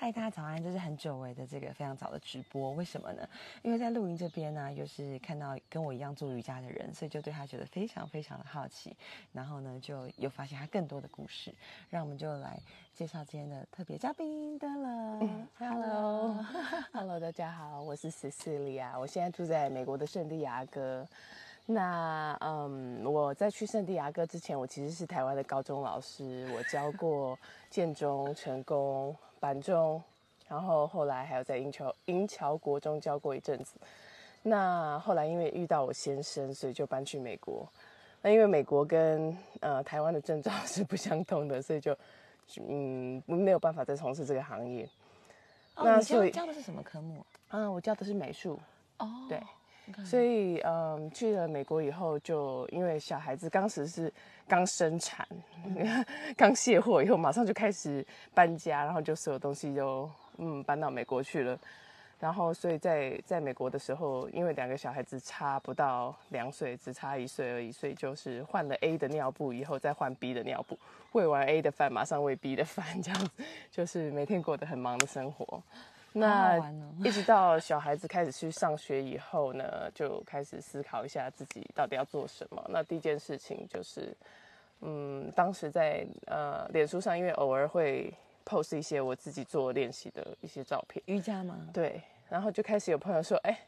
嗨，大家早安！这是很久违的这个非常早的直播，为什么呢？因为在露营这边呢，又是看到跟我一样做瑜伽的人，所以就对他觉得非常非常的好奇，然后呢，就又发现他更多的故事。让我们就来介绍今天的特别嘉宾的了。Hello，Hello，大家好，我是 Cecilia，我现在住在美国的圣地亚哥。那嗯，我在去圣地亚哥之前，我其实是台湾的高中老师，我教过 建中、成功。板中，然后后来还有在英桥英桥国中教过一阵子。那后来因为遇到我先生，所以就搬去美国。那因为美国跟呃台湾的证照是不相通的，所以就嗯没有办法再从事这个行业。那所以教的是什么科目？啊，我教的是美术。哦，对。所以，嗯，去了美国以后，就因为小孩子当时是刚生产、刚卸货以后，马上就开始搬家，然后就所有东西就嗯搬到美国去了。然后，所以在在美国的时候，因为两个小孩子差不到两岁，只差一岁而已，所以就是换了 A 的尿布以后，再换 B 的尿布，喂完 A 的饭，马上喂 B 的饭，这样子就是每天过得很忙的生活。那一直到小孩子开始去上学以后呢，就开始思考一下自己到底要做什么。那第一件事情就是，嗯，当时在呃脸书上，因为偶尔会 post 一些我自己做练习的一些照片，瑜伽吗？对。然后就开始有朋友说：“哎，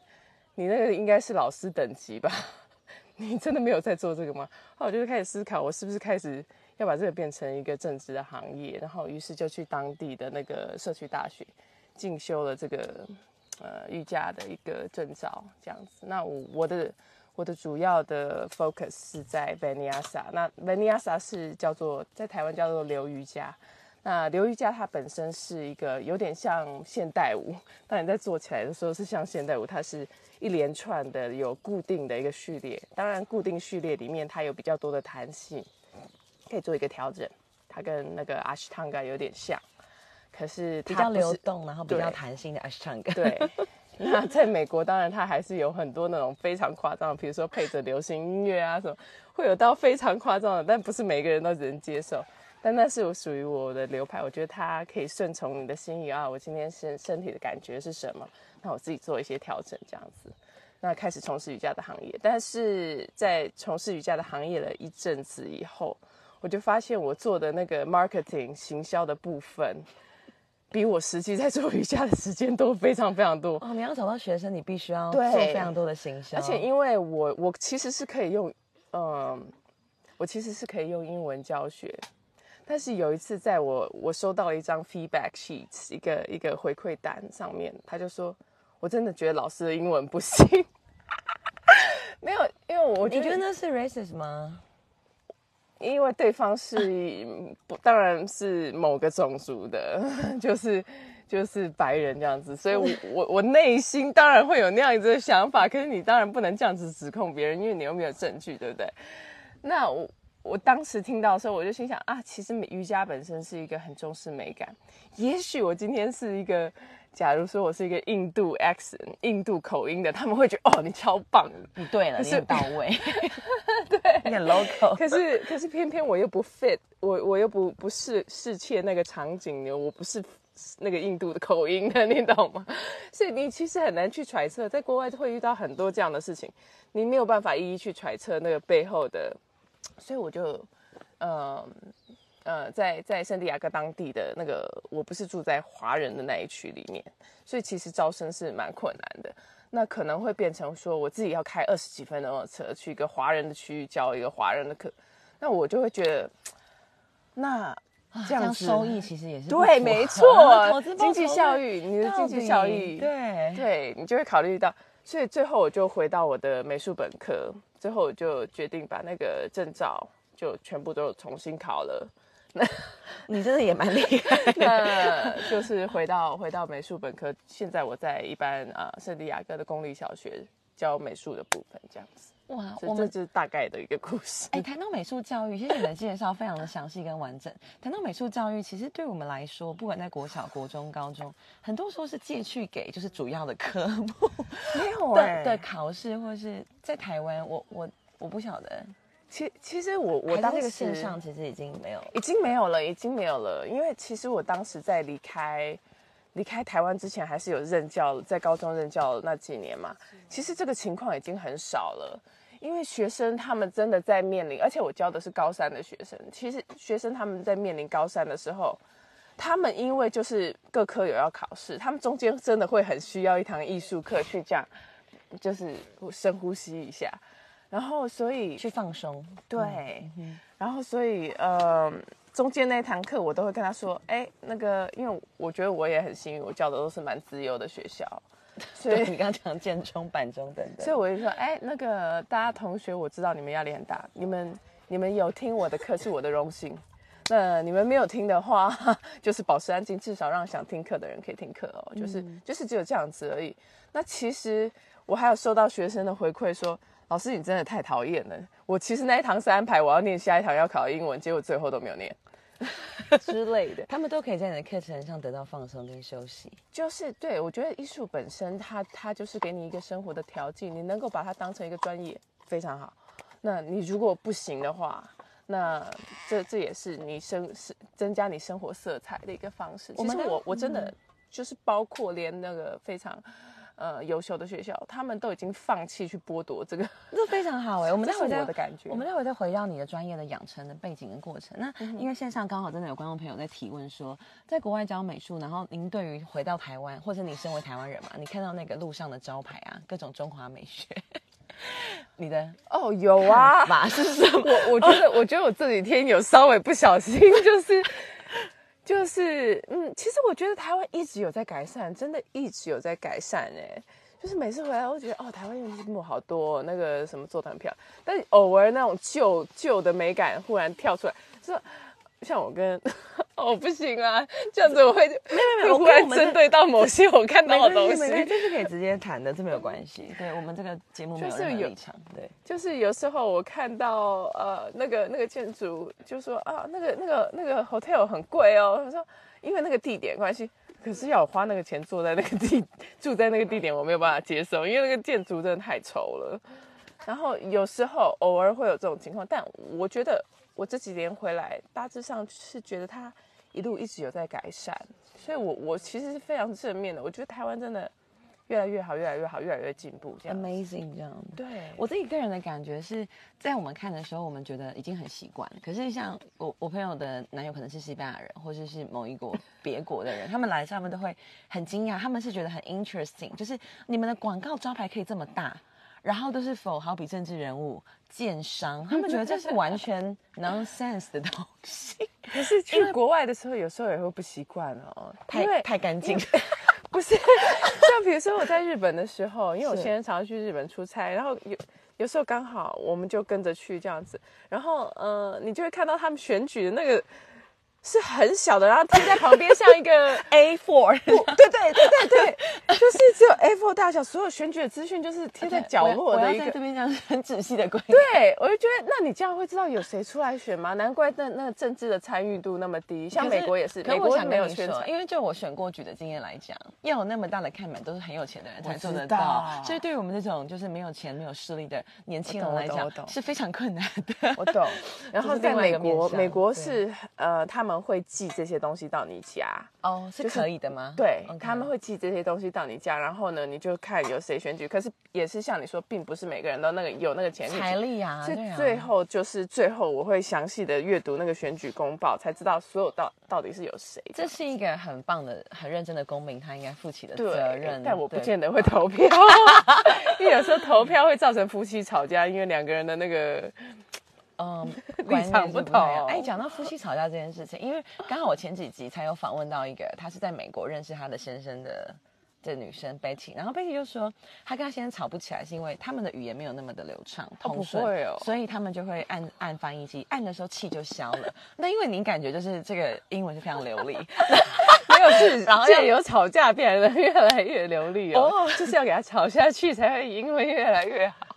你那个应该是老师等级吧？你真的没有在做这个吗？”后我就开始思考，我是不是开始要把这个变成一个正职的行业？然后于是就去当地的那个社区大学。进修了这个呃瑜伽的一个证照，这样子。那我我的我的主要的 focus 是在 v a n y a s a。那 v a n y a s a 是叫做在台湾叫做流瑜伽。那流瑜伽它本身是一个有点像现代舞，当你在做起来的时候是像现代舞，它是一连串的有固定的一个序列。当然，固定序列里面它有比较多的弹性，可以做一个调整。它跟那个 Ashtanga 有点像。可是比较流动，然后比较弹性的 Ashtanga。对，那在美国当然它还是有很多那种非常夸张的，比如说配着流行音乐啊什么，会有到非常夸张的，但不是每个人都能接受。但那是我属于我的流派，我觉得它可以顺从你的心意啊。我今天身身体的感觉是什么？那我自己做一些调整，这样子。那开始从事瑜伽的行业，但是在从事瑜伽的行业了一阵子以后，我就发现我做的那个 marketing 行销的部分。比我实际在做瑜伽的时间都非常非常多哦！你要找到学生，你必须要做非常多的行销，而且因为我我其实是可以用，嗯，我其实是可以用英文教学，但是有一次在我我收到了一张 feedback sheet 一个一个回馈单上面，他就说我真的觉得老师的英文不行，没有，因为我你觉得那是 racist 吗？因为对方是不，当然是某个种族的，就是就是白人这样子，所以，我我我内心当然会有那样子的想法。可是你当然不能这样子指控别人，因为你又没有证据，对不对？那我我当时听到的时候，我就心想啊，其实瑜伽本身是一个很重视美感。也许我今天是一个。假如说我是一个印度 accent、印度口音的，他们会觉得哦，你超棒，你对了，你很到位，对，你很 local。可是可是偏偏我又不 fit，我我又不不是适切那个场景的，我不是那个印度的口音的，你懂吗？所以你其实很难去揣测，在国外会遇到很多这样的事情，你没有办法一一去揣测那个背后的，所以我就嗯。呃，在在圣地亚哥当地的那个，我不是住在华人的那一区里面，所以其实招生是蛮困难的。那可能会变成说，我自己要开二十几分钟的车去一个华人的区域教一个华人的课，那我就会觉得，那这样收益其实也是对，没错，经济效益，你的经济效益，对对，你就会考虑到。所以最后我就回到我的美术本科，最后我就决定把那个证照就全部都重新考了。那 你真的也蛮厉害。那就是回到回到美术本科，现在我在一般啊圣地亚哥的公立小学教美术的部分，这样子。哇，我们这是大概的一个故事。哎，谈到美术教育，其实你的介绍非常的详细跟完整。谈到美术教育，其实对我们来说，不管在国小、国中、高中，很多时候是借去给就是主要的科目，没有的的考试，或者是在台湾，我我我不晓得。其其实我我当时线上其实已经没有，已经没有了，已经没有了。因为其实我当时在离开离开台湾之前还是有任教，在高中任教那几年嘛，其实这个情况已经很少了。因为学生他们真的在面临，而且我教的是高三的学生，其实学生他们在面临高三的时候，他们因为就是各科有要考试，他们中间真的会很需要一堂艺术课去这样，就是深呼吸一下，然后所以去放松，对，然后所以呃。中间那堂课，我都会跟他说：“哎，那个，因为我觉得我也很幸运，我教的都是蛮自由的学校，所以你刚刚讲建中、板中等等，所以我就说：哎，那个大家同学，我知道你们压力很大，你们你们有听我的课是我的荣幸，那你们没有听的话，就是保持安静，至少让想听课的人可以听课哦，就是就是只有这样子而已。那其实我还有收到学生的回馈说。”老师，你真的太讨厌了！我其实那一堂是安排我要念下一堂要考英文，结果最后都没有念 之类的。他们都可以在你的课程上得到放松跟休息。就是对我觉得艺术本身，它它就是给你一个生活的调剂，你能够把它当成一个专业，非常好。那你如果不行的话，那这这也是你生是增加你生活色彩的一个方式。其实我我真的就是包括连那个非常。呃，优秀的学校，他们都已经放弃去剥夺这个，这非常好哎。我们待会再的感觉，我们待会再回到你的专业的养成的背景跟过程。那因为线上刚好真的有观众朋友在提问说，在国外教美术，然后您对于回到台湾，或者你身为台湾人嘛，你看到那个路上的招牌啊，各种中华美学，你的哦有啊，马是什么？我我觉得，我觉得我这几天有稍微不小心，就是。就是，嗯，其实我觉得台湾一直有在改善，真的一直有在改善哎。就是每次回来，我觉得哦，台湾用积木好多，那个什么做的很漂亮，但偶尔那种旧旧的美感忽然跳出来，说。像我跟 哦不行啊，这样子我会没有没有，忽然针对到某些我看到的东西，这是可以直接谈的，这没有关系。对我们这个节目没有立场，对，就是有时候我看到呃那个那个建筑，就说啊那个那个那个 hotel 很贵哦，他说因为那个地点关系，可是要我花那个钱坐在那个地 住在那个地点，我没有办法接受，因为那个建筑真的太丑了。然后有时候偶尔会有这种情况，但我觉得。我这几年回来，大致上是觉得它一路一直有在改善，所以我我其实是非常正面的。我觉得台湾真的越来越好，越来越好，越来越进步，这样 amazing 这样。对我自己个人的感觉是在我们看的时候，我们觉得已经很习惯。可是像我我朋友的男友可能是西班牙人，或者是某一国别国的人，他们来他们都会很惊讶，他们是觉得很 interesting，就是你们的广告招牌可以这么大。然后都是否好比政治人物、建商，他们觉得这是完全 nonsense 的东西。可是去国外的时候，有时候也会不习惯哦，太太干净。不是，像比如说我在日本的时候，因为我现在常常去日本出差，然后有有时候刚好我们就跟着去这样子，然后呃，你就会看到他们选举的那个。是很小的，然后贴在旁边，像一个 A4，对对对对对，就是只有 A4 大小，所有选举的资讯就是贴在角落的一个。这边这样很仔细的观。对，我就觉得，那你这样会知道有谁出来选吗？难怪那那个政治的参与度那么低。像美国也是，美国没有宣传。因为就我选过举的经验来讲，要有那么大的看板，都是很有钱的人才做得到。所以对于我们这种就是没有钱、没有势力的年轻人来讲，是非常困难的。我懂。然后在美国，美国是呃他们。会寄这些东西到你家哦，是可以的吗？对，他们会寄这些东西到你家，然后呢，你就看有谁选举。可是也是像你说，并不是每个人都那个有那个钱财力啊。是最后就是最后，我会详细的阅读那个选举公报，才知道所有到到底是有谁。这是一个很棒的、很认真的公民，他应该负起的责任。但我不见得会投票，因为有时候投票会造成夫妻吵架，因为两个人的那个。嗯，立场不同。哎，讲到夫妻吵架这件事情，因为刚好我前几集才有访问到一个，她是在美国认识她的先生的这女生 Betty，然后 Betty 就说，她跟她先生吵不起来，是因为他们的语言没有那么的流畅通顺，所以他们就会按按翻译机，按的时候气就消了。那因为您感觉就是这个英文是非常流利，没有是，然后要有吵架变得越来越流利哦，就是要给他吵下去，才会英文越来越好，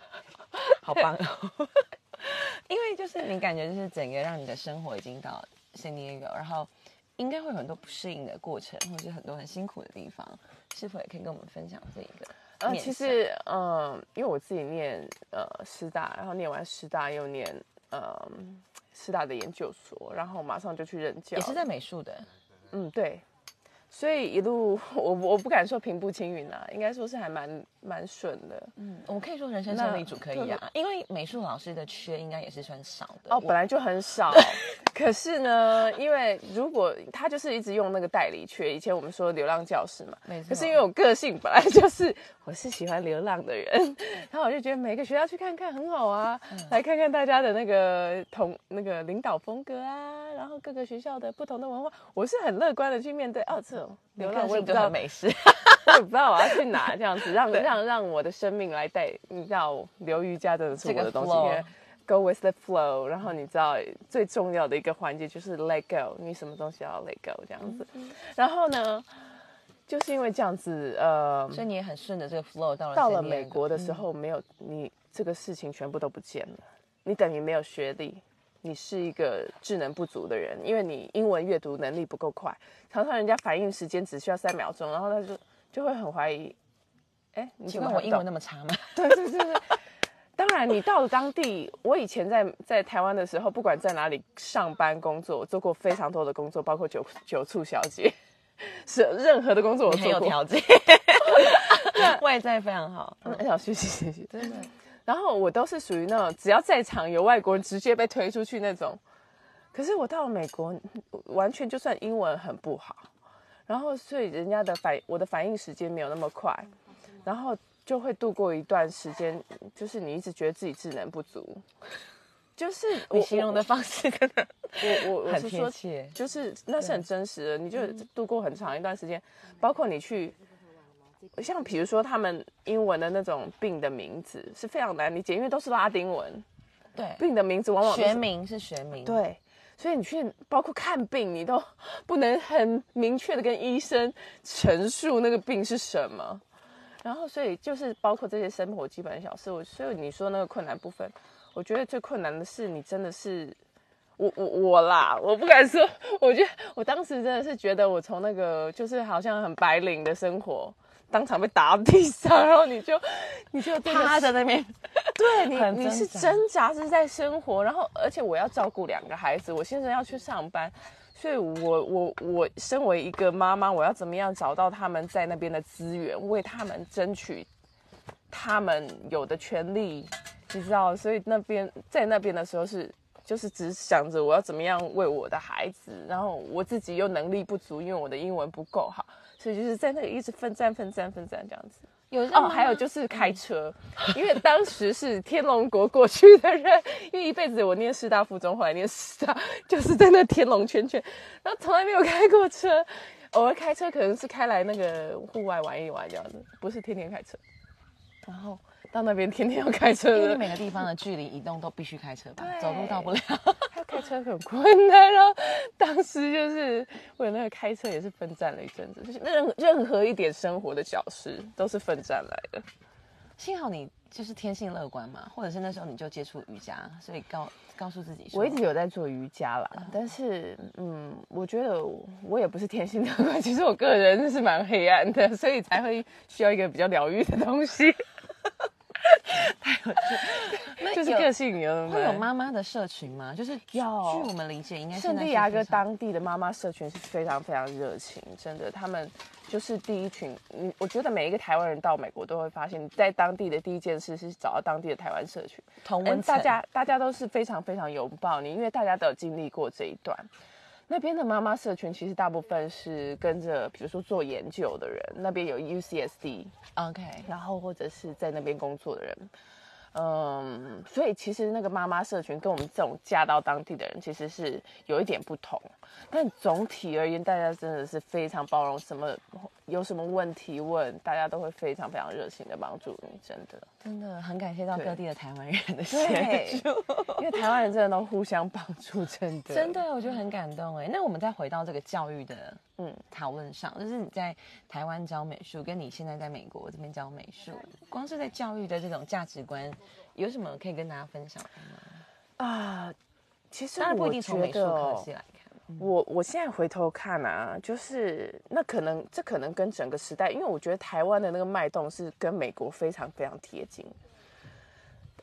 好棒。因为就是你感觉就是整个让你的生活已经到 San Diego，然后应该会有很多不适应的过程，或者是很多很辛苦的地方，是否也可以跟我们分享这一个？呃，其实，嗯，因为我自己念呃师大，然后念完师大又念呃师大的研究所，然后马上就去任教，也是在美术的。嗯，对。所以一路 我我不敢说平步青云啊，应该说是还蛮蛮顺的。嗯，我可以说人生胜利组可以啊，因为美术老师的缺应该也是算少的哦，本来就很少。可是呢，因为如果他就是一直用那个代理缺，以前我们说流浪教师嘛，没错。可是因为我个性本来就是 我是喜欢流浪的人，然后我就觉得每个学校去看看很好啊，来看看大家的那个同那个领导风格啊，然后各个学校的不同的文化，我是很乐观的去面对。哦，这。流浪我也不知道美食，我也不知道我要去哪，这样子让 让让我的生命来带，你知道流瑜伽真的是我的东西，Go with the flow。然后你知道最重要的一个环节就是 Let go，你什么东西要 Let go 这样子。然后呢，就是因为这样子，呃，所以你也很顺着这个 flow 到了到了美国的时候，没有你这个事情全部都不见了，你等于没有学历。你是一个智能不足的人，因为你英文阅读能力不够快，常常人家反应时间只需要三秒钟，然后他就就会很怀疑，哎，你请问我英文那么差吗？对对对对，当然你到了当地，我以前在在台湾的时候，不管在哪里上班工作，做过非常多的工作，包括酒酒醋小姐，是任何的工作我很有条件，外在非常好，很想学习学习，真的。然后我都是属于那种只要在场有外国人直接被推出去那种，可是我到了美国，完全就算英文很不好，然后所以人家的反我的反应时间没有那么快，然后就会度过一段时间，就是你一直觉得自己智能不足，就是你形容的方式真的，我我我是说，就是那是很真实的，你就度过很长一段时间，包括你去。像比如说，他们英文的那种病的名字是非常难理解，因为都是拉丁文。对，病的名字往往学名是学名。对，所以你去包括看病，你都不能很明确的跟医生陈述那个病是什么。然后，所以就是包括这些生活基本小事。我所以你说那个困难部分，我觉得最困难的是你真的是我我我啦，我不敢说。我觉得我当时真的是觉得我从那个就是好像很白领的生活。当场被打到地上，然后你就你就趴在那边，对你 你是挣扎是在生活，然后而且我要照顾两个孩子，我现在要去上班，所以我我我身为一个妈妈，我要怎么样找到他们在那边的资源，为他们争取他们有的权利，你知道？所以那边在那边的时候是就是只想着我要怎么样为我的孩子，然后我自己又能力不足，因为我的英文不够好。所以就是在那里一直奋战、奋战、奋战这样子。有哦，还有就是开车，因为当时是天龙国过去的人，因为一辈子我念师大附中，后来念师大，就是在那天龙圈圈，然后从来没有开过车，偶尔开车可能是开来那个户外玩一玩这样子，不是天天开车。然后。到那边天天要开车，因为每个地方的距离移动都必须开车吧，走路到不了。他开车很困难，然后当时就是为了那个开车也是奋战了一阵子，就是任任何一点生活的小事都是奋战来的。幸好你就是天性乐观嘛，或者是那时候你就接触瑜伽，所以告告诉自己，我一直有在做瑜伽啦。但是嗯，我觉得我也不是天性乐观，其实我个人是蛮黑暗的，所以才会需要一个比较疗愈的东西。就是个性有会有妈妈的社群吗？就是要据我们理解，应该圣地亚哥当地的妈妈社群是非常非常热情，真的，他们就是第一群。嗯，我觉得每一个台湾人到美国都会发现，在当地的第一件事是找到当地的台湾社群，同温大家大家都是非常非常拥抱你，因为大家都有经历过这一段。那边的妈妈社群其实大部分是跟着，比如说做研究的人，那边有 UCSD，OK，然后或者是在那边工作的人。嗯，所以其实那个妈妈社群跟我们这种嫁到当地的人其实是有一点不同，但总体而言，大家真的是非常包容，什么有什么问题问，大家都会非常非常热情的帮助你，真的，真的很感谢到各地的台湾人的 协助，因为台湾人真的都互相帮助，真的，真的，我觉得很感动哎。那我们再回到这个教育的。嗯，讨论上就是你在台湾教美术，跟你现在在美国这边教美术，光是在教育的这种价值观，有什么可以跟大家分享的吗？啊，其实当然不一定从美术科系来看，我我现在回头看啊，就是那可能这可能跟整个时代，因为我觉得台湾的那个脉动是跟美国非常非常贴近。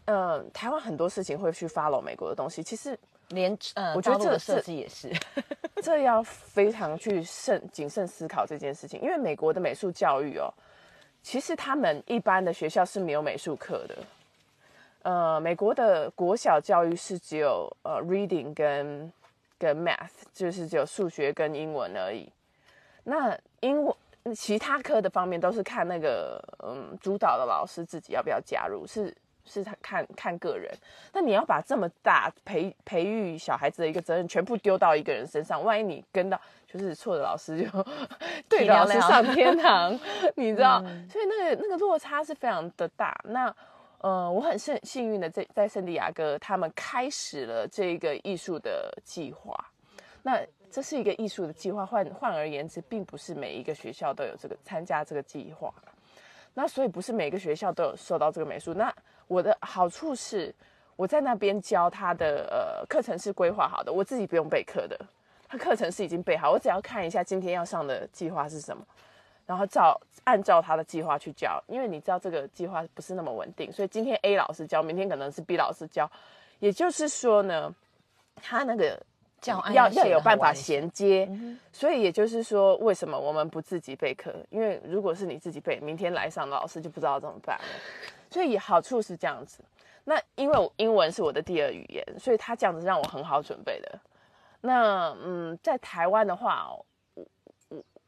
嗯，台湾很多事情会去 follow 美国的东西，其实。连呃，我觉得这个设计也是，这要非常去慎谨慎思考这件事情，因为美国的美术教育哦，其实他们一般的学校是没有美术课的。呃，美国的国小教育是只有呃 reading 跟跟 math，就是只有数学跟英文而已。那英文其他科的方面都是看那个嗯主导的老师自己要不要加入，是是他看看个人。那你要把这么大培培育小孩子的一个责任全部丢到一个人身上，万一你跟到就是错的老师就 对老师上天堂，你知道？所以那个那个落差是非常的大。那呃，我很幸幸运的在在圣地亚哥，他们开始了这个艺术的计划。那这是一个艺术的计划，换换而言之，并不是每一个学校都有这个参加这个计划。那所以不是每个学校都有受到这个美术。那我的好处是，我在那边教他的呃课程是规划好的，我自己不用备课的，他课程是已经备好，我只要看一下今天要上的计划是什么。然后照按照他的计划去教，因为你知道这个计划不是那么稳定，所以今天 A 老师教，明天可能是 B 老师教。也就是说呢，他那个教案要要有办法衔接。所以也就是说，为什么我们不自己备课？因为如果是你自己备，明天来上的老师就不知道怎么办了。所以好处是这样子。那因为英文是我的第二语言，所以他这样子让我很好准备的。那嗯，在台湾的话。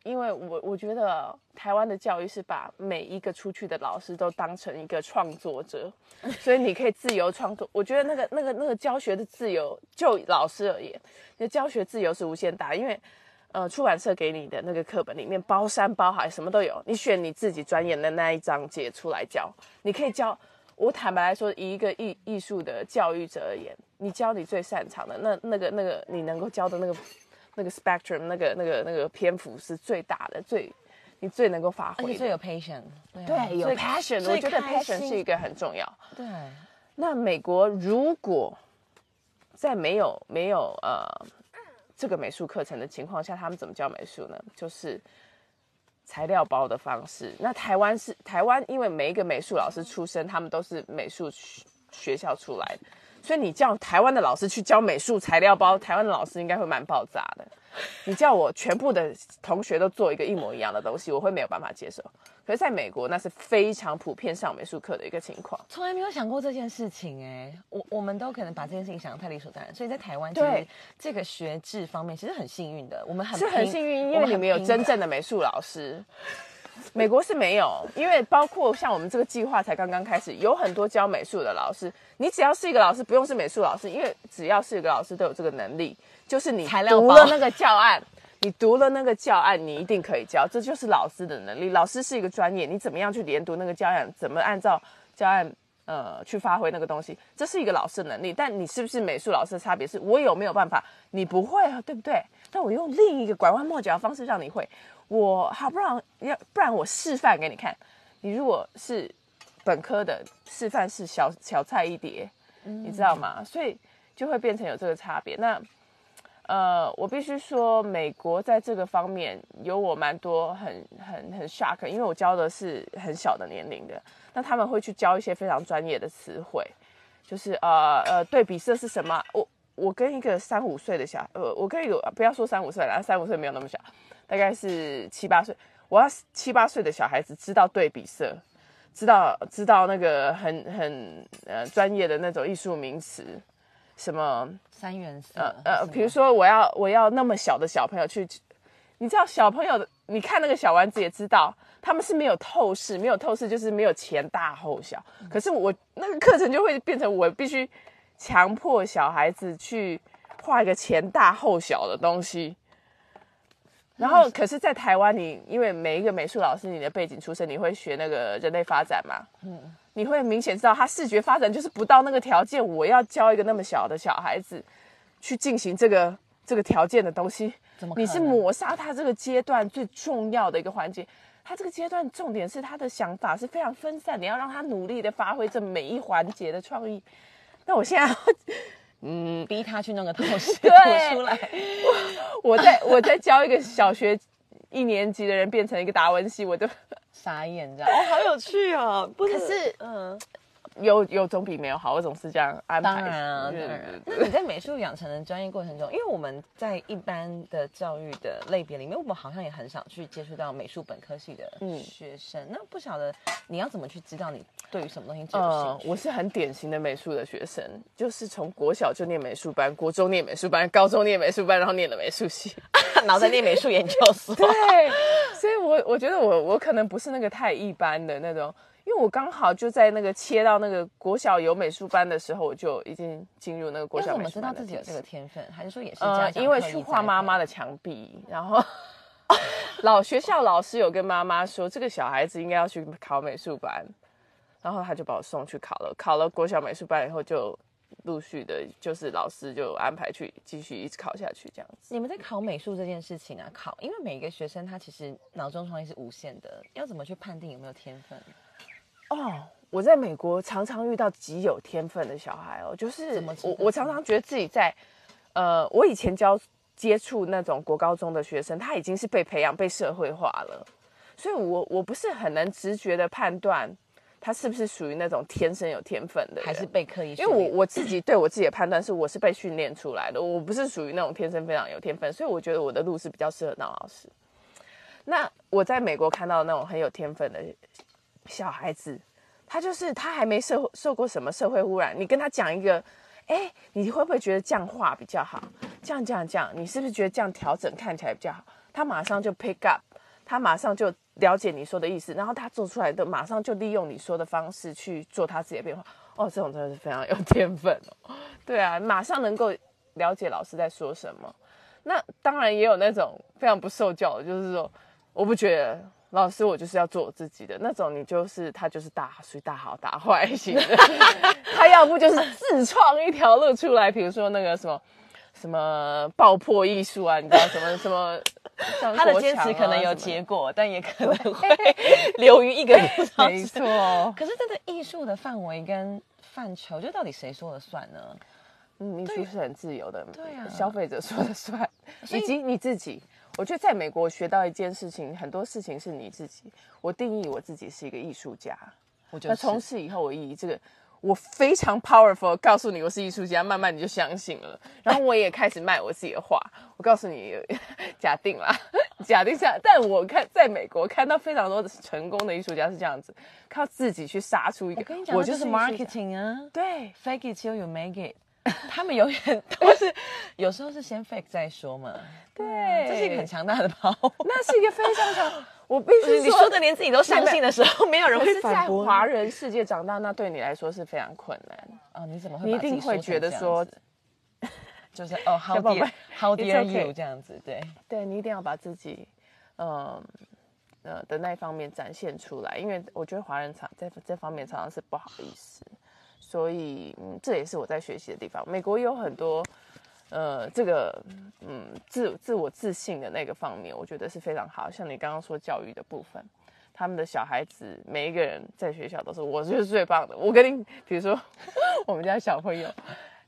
因为我我觉得台湾的教育是把每一个出去的老师都当成一个创作者，所以你可以自由创作。我觉得那个那个那个教学的自由，就老师而言，你的教学自由是无限大。因为呃，出版社给你的那个课本里面包山包海什么都有，你选你自己专业的那一章节出来教，你可以教。我坦白来说，以一个艺艺术的教育者而言，你教你最擅长的那那个那个你能够教的那个。那个 spectrum，那个那个那个篇幅是最大的，最你最能够发挥，而且最有 passion，对，有 passion，我觉得 passion 是一个很重要。对，那美国如果在没有没有呃这个美术课程的情况下，他们怎么教美术呢？就是材料包的方式。那台湾是台湾，因为每一个美术老师出身，他们都是美术学校出来的。所以你叫台湾的老师去教美术材料包，台湾的老师应该会蛮爆炸的。你叫我全部的同学都做一个一模一样的东西，我会没有办法接受。可是在美国，那是非常普遍上美术课的一个情况。从来没有想过这件事情哎，我我们都可能把这件事情想得太理所当然。所以在台湾，其实这个学制方面其实很幸运的，我们很是很幸运，因为你们有真正的美术老师。美国是没有，因为包括像我们这个计划才刚刚开始，有很多教美术的老师。你只要是一个老师，不用是美术老师，因为只要是一个老师都有这个能力，就是你读了那个教案，你读了那个教案，你一定可以教，这就是老师的能力。老师是一个专业，你怎么样去连读那个教案，怎么按照教案呃去发挥那个东西，这是一个老师的能力。但你是不是美术老师的差别是，我有没有办法？你不会啊，对不对？但我用另一个拐弯抹角的方式让你会。我好不然要不然我示范给你看。你如果是本科的示范是小小菜一碟，你知道吗？所以就会变成有这个差别。那呃，我必须说，美国在这个方面有我蛮多很很很 shock，因为我教的是很小的年龄的，那他们会去教一些非常专业的词汇，就是呃呃对比色是什么？我我跟一个三五岁的小呃，我跟一个不要说三五岁了，三五岁没有那么小。大概是七八岁，我要七八岁的小孩子知道对比色，知道知道那个很很呃专业的那种艺术名词，什么三原色呃呃，比如说我要我要那么小的小朋友去，你知道小朋友的，你看那个小丸子也知道，他们是没有透视，没有透视就是没有前大后小，可是我那个课程就会变成我必须强迫小孩子去画一个前大后小的东西。然后，可是，在台湾，你因为每一个美术老师，你的背景出身，你会学那个人类发展嘛？嗯，你会明显知道他视觉发展就是不到那个条件。我要教一个那么小的小孩子去进行这个这个条件的东西，你是抹杀他这个阶段最重要的一个环节。他这个阶段重点是他的想法是非常分散，你要让他努力的发挥这每一环节的创意。那我现在。嗯，逼他去弄个透视 出来。我在我在教一个小学一年级的人变成一个达文西，我就 傻眼，这样哦，好有趣哦。可是，嗯，有有总比没有好，我总是这样安排。当然啊，当然。那你在美术养成的专业过程中，因为我们在一般的教育的类别里面，我们好像也很少去接触到美术本科系的学生。那不晓得你要怎么去知道你对于什么东西最有兴趣？我是很典型的美术的学生，就是从国小就念美术班，国中念美术班，高中念美术班，然后念了美术系，然后再念美术研究所。对，所以我我觉得我我可能不是那个太一般的那种。因为我刚好就在那个切到那个国小有美术班的时候，我就已经进入那个国小美术班。知道自己有这个天分，还是说也是？呃，因为去画妈妈的墙壁，然后 老学校老师有跟妈妈说，这个小孩子应该要去考美术班，然后他就把我送去考了。考了国小美术班以后，就陆续的，就是老师就安排去继续一直考下去这样子。你们在考美术这件事情啊，考，因为每一个学生他其实脑中创意是无限的，要怎么去判定有没有天分？哦，我在美国常常遇到极有天分的小孩哦，就是我我常常觉得自己在，呃，我以前教接触那种国高中的学生，他已经是被培养、被社会化了，所以我我不是很能直觉的判断他是不是属于那种天生有天分的，还是被刻意。因为我我自己对我自己的判断是，我是被训练出来的，我不是属于那种天生非常有天分，所以我觉得我的路是比较适合当老师。那我在美国看到那种很有天分的。小孩子，他就是他还没受受过什么社会污染，你跟他讲一个，哎，你会不会觉得这样画比较好？这样这样这样，你是不是觉得这样调整看起来比较好？他马上就 pick up，他马上就了解你说的意思，然后他做出来的马上就利用你说的方式去做他自己的变化。哦，这种真的是非常有天分哦。对啊，马上能够了解老师在说什么。那当然也有那种非常不受教的，就是说，我不觉得。老师，我就是要做我自己的那种，你就是他就是大属于大好大坏型的，他要不就是自创一条路出来，比如说那个什么什么爆破艺术啊，你知道什么什么，他的坚持可能有结果，但也可能会 流于一个没错。可是这个艺术的范围跟范畴，就到底谁说了算呢？嗯，艺术是很自由的，对啊，消费者说了算，以及你自己。我觉得在美国学到一件事情，很多事情是你自己。我定义我自己是一个艺术家，我就那从此以后，我以这个我非常 powerful 告诉你我是艺术家，慢慢你就相信了。然后我也开始卖我自己的画。我告诉你，假定啦，假定下，但我看在美国看到非常多的成功的艺术家是这样子，靠自己去杀出一个。我跟你讲，我就是 marketing 啊，对，fake it till you make it。他们永远都是，有时候是先 fake 再说嘛。对，这是一个很强大的包。那是一个非常强。我必须你说的连自己都相信的时候，没有人会反驳。华人世界长大，那对你来说是非常困难啊！你怎么会？你一定会觉得说，就是哦，how dare how dare you 这样子？对，对你一定要把自己，嗯呃的那一方面展现出来，因为我觉得华人常在这方面常常是不好意思。所以，这也是我在学习的地方。美国有很多，呃，这个，嗯，自自我自信的那个方面，我觉得是非常好。像你刚刚说教育的部分，他们的小孩子每一个人在学校都是，我就是最棒的。我跟你，比如说，我们家小朋友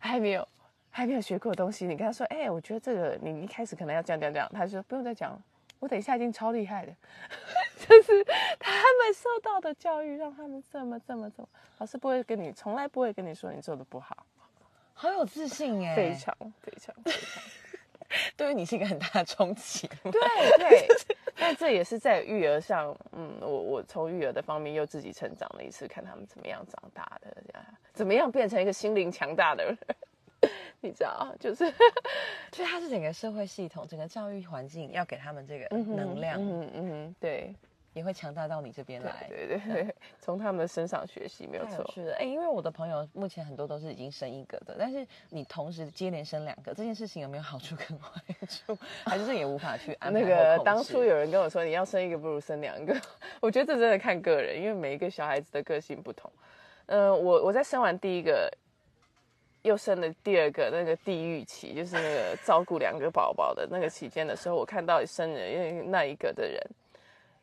还没有还没有学过的东西，你跟他说，哎，我觉得这个你一开始可能要这样这样这样，他就说不用再讲了。我等一下已经超厉害的，就是他们受到的教育让他们这么这么这么，老师不会跟你，从来不会跟你说你做的不好，好有自信哎，非常非常非常，对于你是一个很大的冲击。对 对，但这也是在育儿上，嗯，我我从育儿的方面又自己成长了一次，看他们怎么样长大的，怎么样变成一个心灵强大的人。你知道，就是，就它是整个社会系统、整个教育环境要给他们这个能量，嗯嗯，对，也会强大到你这边来，对对对，从他们的身上学习没有错。是的，哎，因为我的朋友目前很多都是已经生一个的，但是你同时接连生两个，这件事情有没有好处跟坏处？还是这也无法去安排？那个当初有人跟我说，你要生一个不如生两个，我觉得这真的看个人，因为每一个小孩子的个性不同。嗯，我我在生完第一个。又生了第二个那个地狱期，就是那个照顾两个宝宝的那个期间的时候，我看到生人因为那一个的人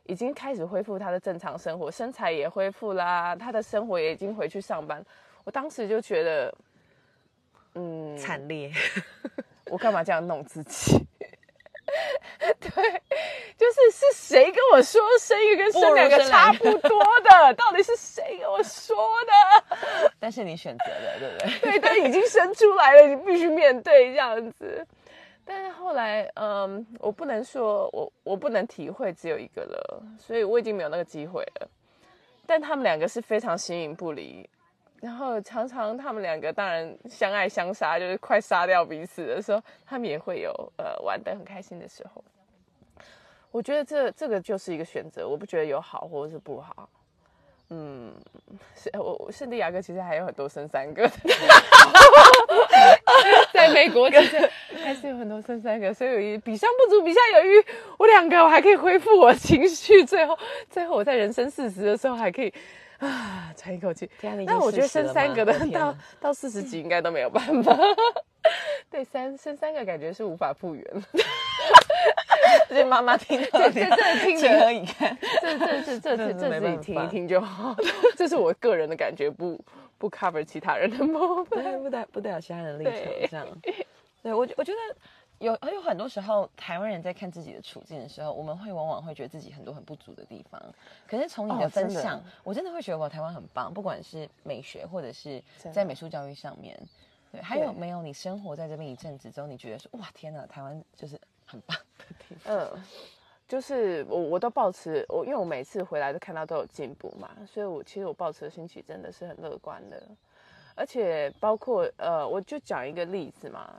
已经开始恢复他的正常生活，身材也恢复啦，他的生活也已经回去上班。我当时就觉得，嗯，惨烈，我干嘛这样弄自己？是谁跟我说生一个跟生两个差不多的？到底是谁跟我说的？但是你选择了，对不对？对，但已经生出来了，你必须面对这样子。但是后来，嗯，我不能说我我不能体会只有一个了，所以我已经没有那个机会了。但他们两个是非常形影不离，然后常常他们两个当然相爱相杀，就是快杀掉彼此的时候，他们也会有呃玩得很开心的时候。我觉得这这个就是一个选择，我不觉得有好或者是不好。嗯，是我圣地亚哥其实还有很多生三个，在美国其实还是有很多生三个，所以比上不足，比下有余。我两个我还可以恢复我情绪，最后最后我在人生四十的时候还可以啊喘一口气。但我觉得生三个的到到四十几应该都没有办法。对，三生三个感觉是无法复原。这妈妈听，这这这听情何以堪？这这这这这这自己听一听就好。这是我个人的感觉，不不 cover 其他人的部分，不代不代表其他人的立场。这样，对我我觉得有有很多时候，台湾人在看自己的处境的时候，我们会往往会觉得自己很多很不足的地方。可是从你的分享，我真的会觉得我台湾很棒，不管是美学或者是在美术教育上面。对，还有没有你生活在这边一阵子之后，你觉得说哇天哪，台湾就是很棒的地方。嗯，就是我我都保持我，因为我每次回来都看到都有进步嘛，所以我其实我保持的心情真的是很乐观的。而且包括呃，我就讲一个例子嘛，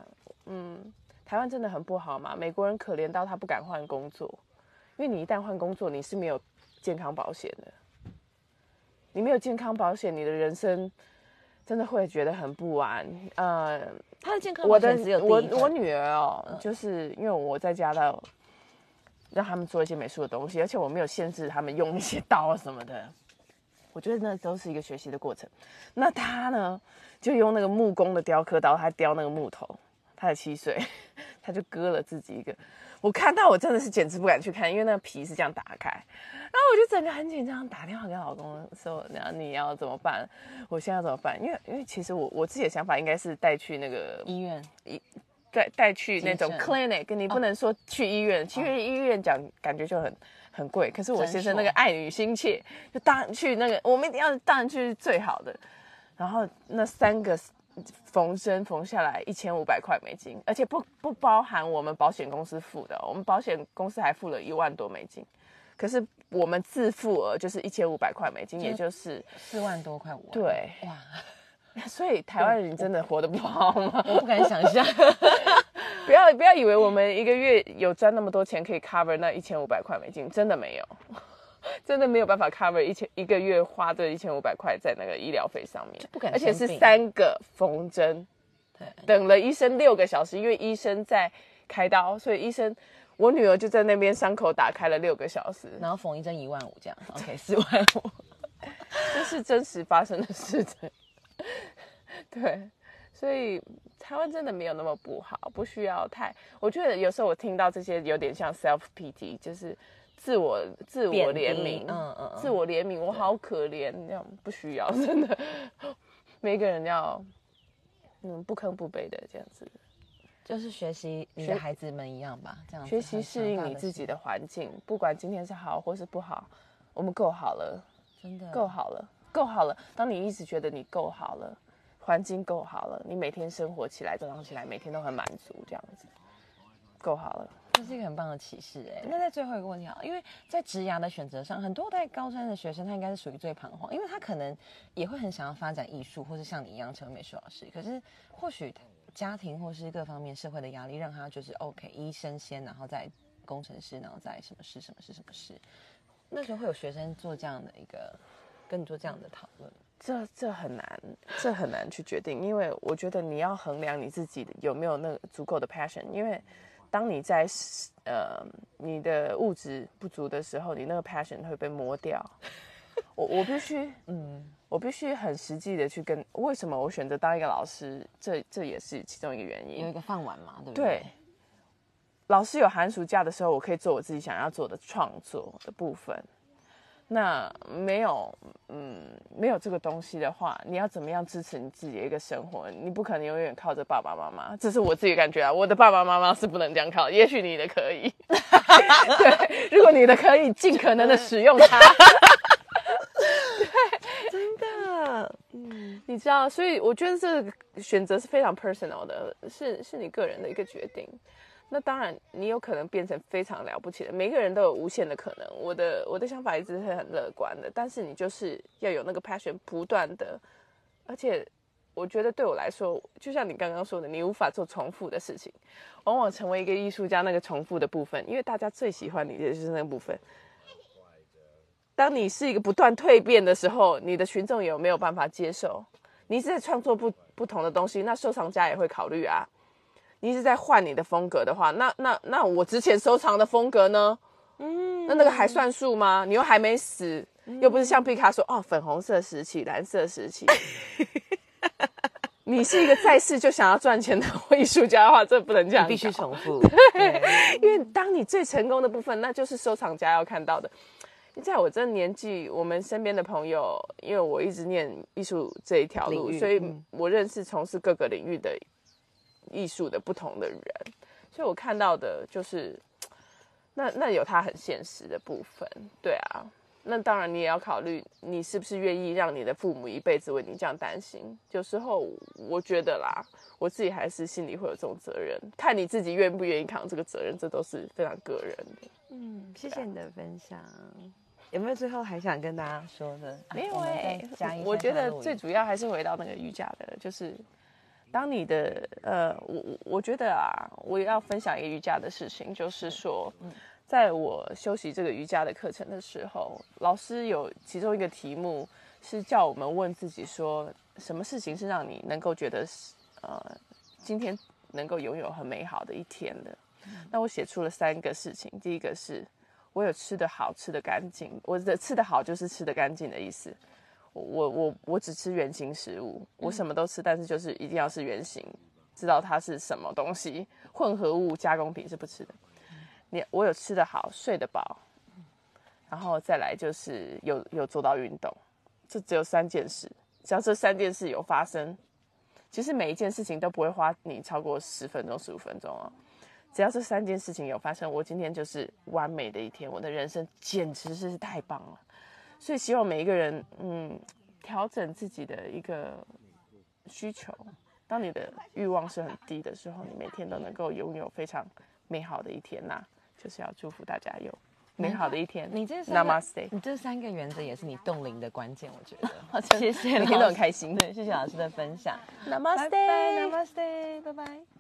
嗯，台湾真的很不好嘛，美国人可怜到他不敢换工作，因为你一旦换工作，你是没有健康保险的，你没有健康保险，你的人生。真的会觉得很不安，呃，他的健康我的我我女儿哦，就是因为我在家的，让他们做一些美术的东西，而且我没有限制他们用一些刀什么的，我觉得那都是一个学习的过程。那他呢，就用那个木工的雕刻刀，他雕那个木头，他才七岁，他就割了自己一个。我看到我真的是简直不敢去看，因为那个皮是这样打开，然后我就整个很紧张，打电话给老公说：“然后你要怎么办？我现在怎么办？”因为因为其实我我自己的想法应该是带去那个医院，一带带去那种 clinic，你不能说去医院，去医院讲感觉就很很贵。可是我先生那个爱女心切，就当然去那个，我们一定要当然去最好的。然后那三个。缝针缝下来一千五百块美金，而且不不包含我们保险公司付的，我们保险公司还付了一万多美金，可是我们自付额就是一千五百块美金，也就是四万多块五。对，哇，所以台湾人真的活得不好吗？我不敢想象。不要不要以为我们一个月有赚那么多钱可以 cover 那一千五百块美金，真的没有。真的没有办法 cover 一千一个月花这一千五百块在那个医疗费上面，不敢，而且是三个缝针，对，等了医生六个小时，因为医生在开刀，所以医生我女儿就在那边伤口打开了六个小时，然后缝一针一万五这样，OK 四万五，这是真实发生的事情，对，所以台湾真的没有那么不好，不需要太，我觉得有时候我听到这些有点像 self pity，就是。自我自我怜悯，嗯嗯，自我怜悯，我好可怜，这样不需要，真的，每个人要，嗯，不吭不卑的这样子，就是学习你的孩子们一样吧，这样学习适应你自己的环境，不管今天是好或是不好，我们够好了，真的。够好了，够好了。当你一直觉得你够好了，环境够好了，你每天生活起来、早上起来，每天都很满足，这样子，够好了。这是一个很棒的启示哎，那在最后一个问题啊，因为在职涯的选择上，很多在高三的学生他应该是属于最彷徨，因为他可能也会很想要发展艺术，或是像你一样成为美术老师，可是或许家庭或是各方面社会的压力让他就是 OK 医生先，然后再工程师，然后再什么事什么事什么事，那时候会有学生做这样的一个跟你做这样的讨论，这这很难，这很难去决定，因为我觉得你要衡量你自己有没有那个足够的 passion，因为。当你在呃你的物质不足的时候，你那个 passion 会被磨掉。我我必须 嗯，我必须很实际的去跟为什么我选择当一个老师，这这也是其中一个原因。有一个饭碗嘛，对不对？对。老师有寒暑假的时候，我可以做我自己想要做的创作的部分。那没有，嗯，没有这个东西的话，你要怎么样支持你自己的一个生活？你不可能永远靠着爸爸妈妈，这是我自己感觉啊。我的爸爸妈妈是不能这样靠，也许你的可以。对，如果你的可以，尽可能的使用它。对，真的，嗯，你知道，所以我觉得这个选择是非常 personal 的，是是你个人的一个决定。那当然，你有可能变成非常了不起的。每个人都有无限的可能。我的我的想法一直是很乐观的，但是你就是要有那个 passion，不断的。而且，我觉得对我来说，就像你刚刚说的，你无法做重复的事情。往往成为一个艺术家，那个重复的部分，因为大家最喜欢你的就是那个部分。当你是一个不断蜕变的时候，你的群众有没有办法接受？你是在创作不不同的东西，那收藏家也会考虑啊。你一直在换你的风格的话，那那那我之前收藏的风格呢？嗯，那那个还算数吗？你又还没死，又不是像毕卡索哦，粉红色时期、蓝色时期。你是一个在世就想要赚钱的艺术家的话，这不能这样，必须重复。因为当你最成功的部分，那就是收藏家要看到的。在我这年纪，我们身边的朋友，因为我一直念艺术这一条路，所以我认识从事各个领域的。艺术的不同的人，所以我看到的就是，那那有他很现实的部分，对啊，那当然你也要考虑，你是不是愿意让你的父母一辈子为你这样担心？有时候我觉得啦，我自己还是心里会有这种责任，看你自己愿不愿意扛这个责任，这都是非常个人的。嗯，谢谢你的分享，有没有最后还想跟大家说的？没有哎，我觉得最主要还是回到那个瑜伽的，就是。当你的呃，我我我觉得啊，我要分享一个瑜伽的事情，就是说，在我修习这个瑜伽的课程的时候，老师有其中一个题目是叫我们问自己说，什么事情是让你能够觉得呃，今天能够拥有很美好的一天的？那我写出了三个事情，第一个是我有吃的好，吃的干净，我的吃的好就是吃的干净的意思。我我我只吃原形食物，我什么都吃，但是就是一定要是原形，知道它是什么东西，混合物加工品是不吃的。你我有吃得好，睡得饱，然后再来就是有有做到运动，这只有三件事，只要这三件事有发生，其实每一件事情都不会花你超过十分钟十五分钟哦。只要这三件事情有发生，我今天就是完美的一天，我的人生简直是太棒了。所以希望每一个人，嗯，调整自己的一个需求。当你的欲望是很低的时候，你每天都能够拥有非常美好的一天呐。就是要祝福大家有美好的一天。你这 Namaste，你这三个原则也是你冻龄的关键，我觉得。谢谢，每天都很开心。对，谢谢老师的分享。Namaste，Namaste，拜拜。